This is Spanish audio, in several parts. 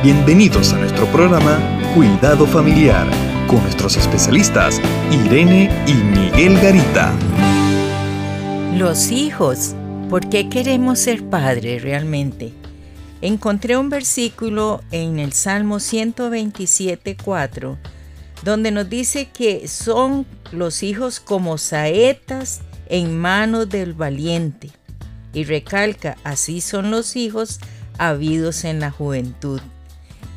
Bienvenidos a nuestro programa Cuidado Familiar con nuestros especialistas Irene y Miguel Garita. Los hijos, ¿por qué queremos ser padres realmente? Encontré un versículo en el Salmo 127.4 donde nos dice que son los hijos como saetas en manos del valiente. Y recalca, así son los hijos habidos en la juventud.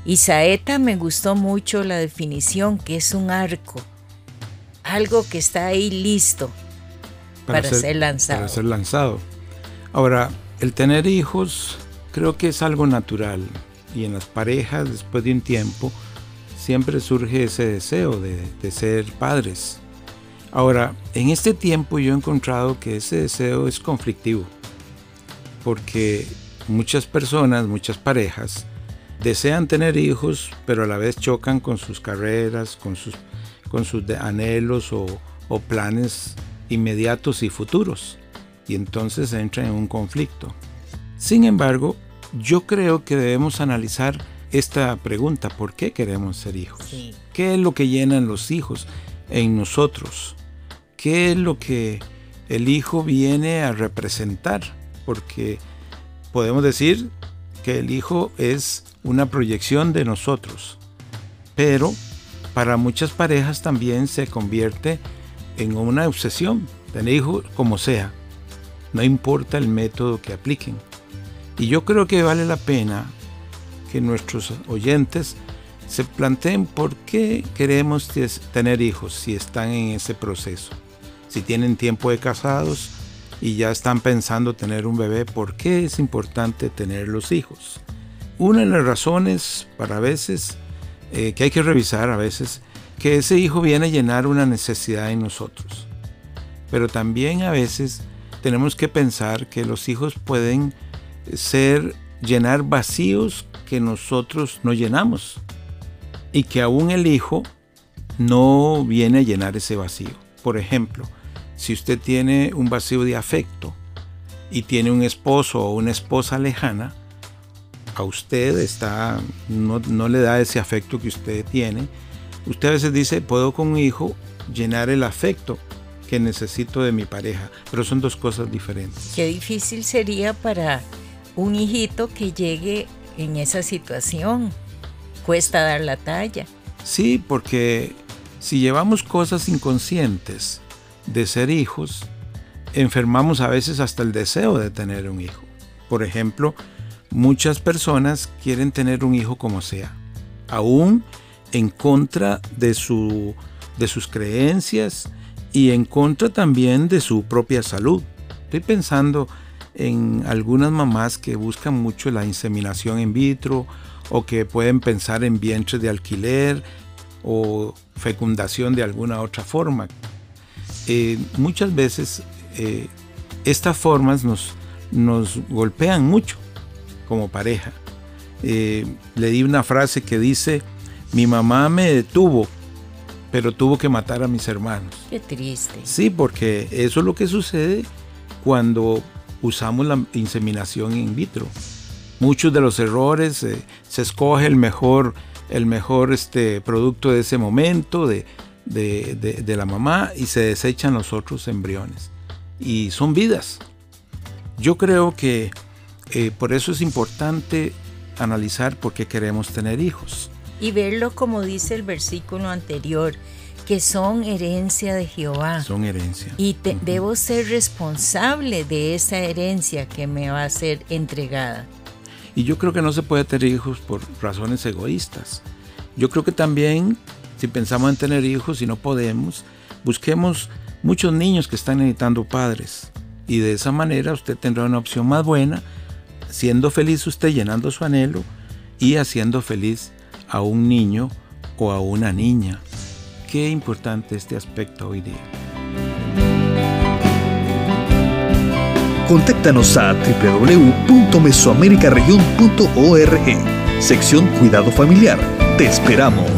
Y saeta me gustó mucho la definición, que es un arco, algo que está ahí listo para, ser, lanzado. Para ser lanzado. Ahora, el tener hijos creo que es algo natural y en las parejas después de un tiempo siempre surge ese deseo de, de ser padres. Ahora, en este tiempo yo he encontrado que ese deseo es conflictivo porque muchas personas, muchas parejas, desean tener hijos, pero a la vez chocan con sus carreras, con sus, con sus anhelos o, o planes inmediatos y futuros. Y entonces entran en un conflicto. Sin embargo, yo creo que debemos analizar esta pregunta, ¿por qué queremos ser hijos? ¿Qué es lo que llenan los hijos en nosotros? ¿Qué es lo que el hijo viene a representar? Porque podemos decir que el hijo es una proyección de nosotros, pero para muchas parejas también se convierte en una obsesión, tener hijos como sea, no importa el método que apliquen. Y yo creo que vale la pena que nuestros oyentes se planteen por qué queremos tener hijos si están en ese proceso. Si tienen tiempo de casados y ya están pensando tener un bebé, ¿por qué es importante tener los hijos? Una de las razones para veces eh, que hay que revisar a veces que ese hijo viene a llenar una necesidad en nosotros. Pero también a veces tenemos que pensar que los hijos pueden ser llenar vacíos que nosotros no llenamos y que aún el hijo no viene a llenar ese vacío. Por ejemplo, si usted tiene un vacío de afecto y tiene un esposo o una esposa lejana, a usted está, no, no, le da ese afecto que usted tiene. Usted a veces dice, puedo con un hijo llenar el afecto que necesito de mi pareja, pero son dos cosas diferentes. Qué difícil sería para un hijito que llegue en esa situación. Cuesta dar la talla. Sí, porque si llevamos cosas inconscientes de ser hijos, enfermamos a veces hasta el deseo de tener un hijo. Por ejemplo, muchas personas quieren tener un hijo como sea, aún en contra de, su, de sus creencias y en contra también de su propia salud. Estoy pensando en algunas mamás que buscan mucho la inseminación in vitro o que pueden pensar en vientres de alquiler o fecundación de alguna otra forma. Eh, muchas veces eh, estas formas nos, nos golpean mucho como pareja. Eh, le di una frase que dice, mi mamá me detuvo, pero tuvo que matar a mis hermanos. Qué triste. Sí, porque eso es lo que sucede cuando usamos la inseminación in vitro. Muchos de los errores eh, se escoge el mejor, el mejor este, producto de ese momento de, de, la mamá y se desechan los otros embriones. Y son vidas. Yo creo que eh, por eso es importante analizar por qué queremos tener hijos. Y verlo como dice el versículo anterior, que son herencia de Jehová. Son herencia. Y debo ser responsable de esa herencia que me va a ser entregada. Y yo creo que no se puede tener hijos por razones egoístas. Yo creo que también, si pensamos en tener hijos y no podemos, busquemos muchos niños que están necesitando padres. Y de esa manera usted tendrá una opción más buena siendo feliz usted llenando su anhelo y haciendo feliz a un niño o a una niña. Qué importante este aspecto hoy día. Contáctanos a www.mesoamericaregion.org, sección Cuidado Familiar. Te esperamos.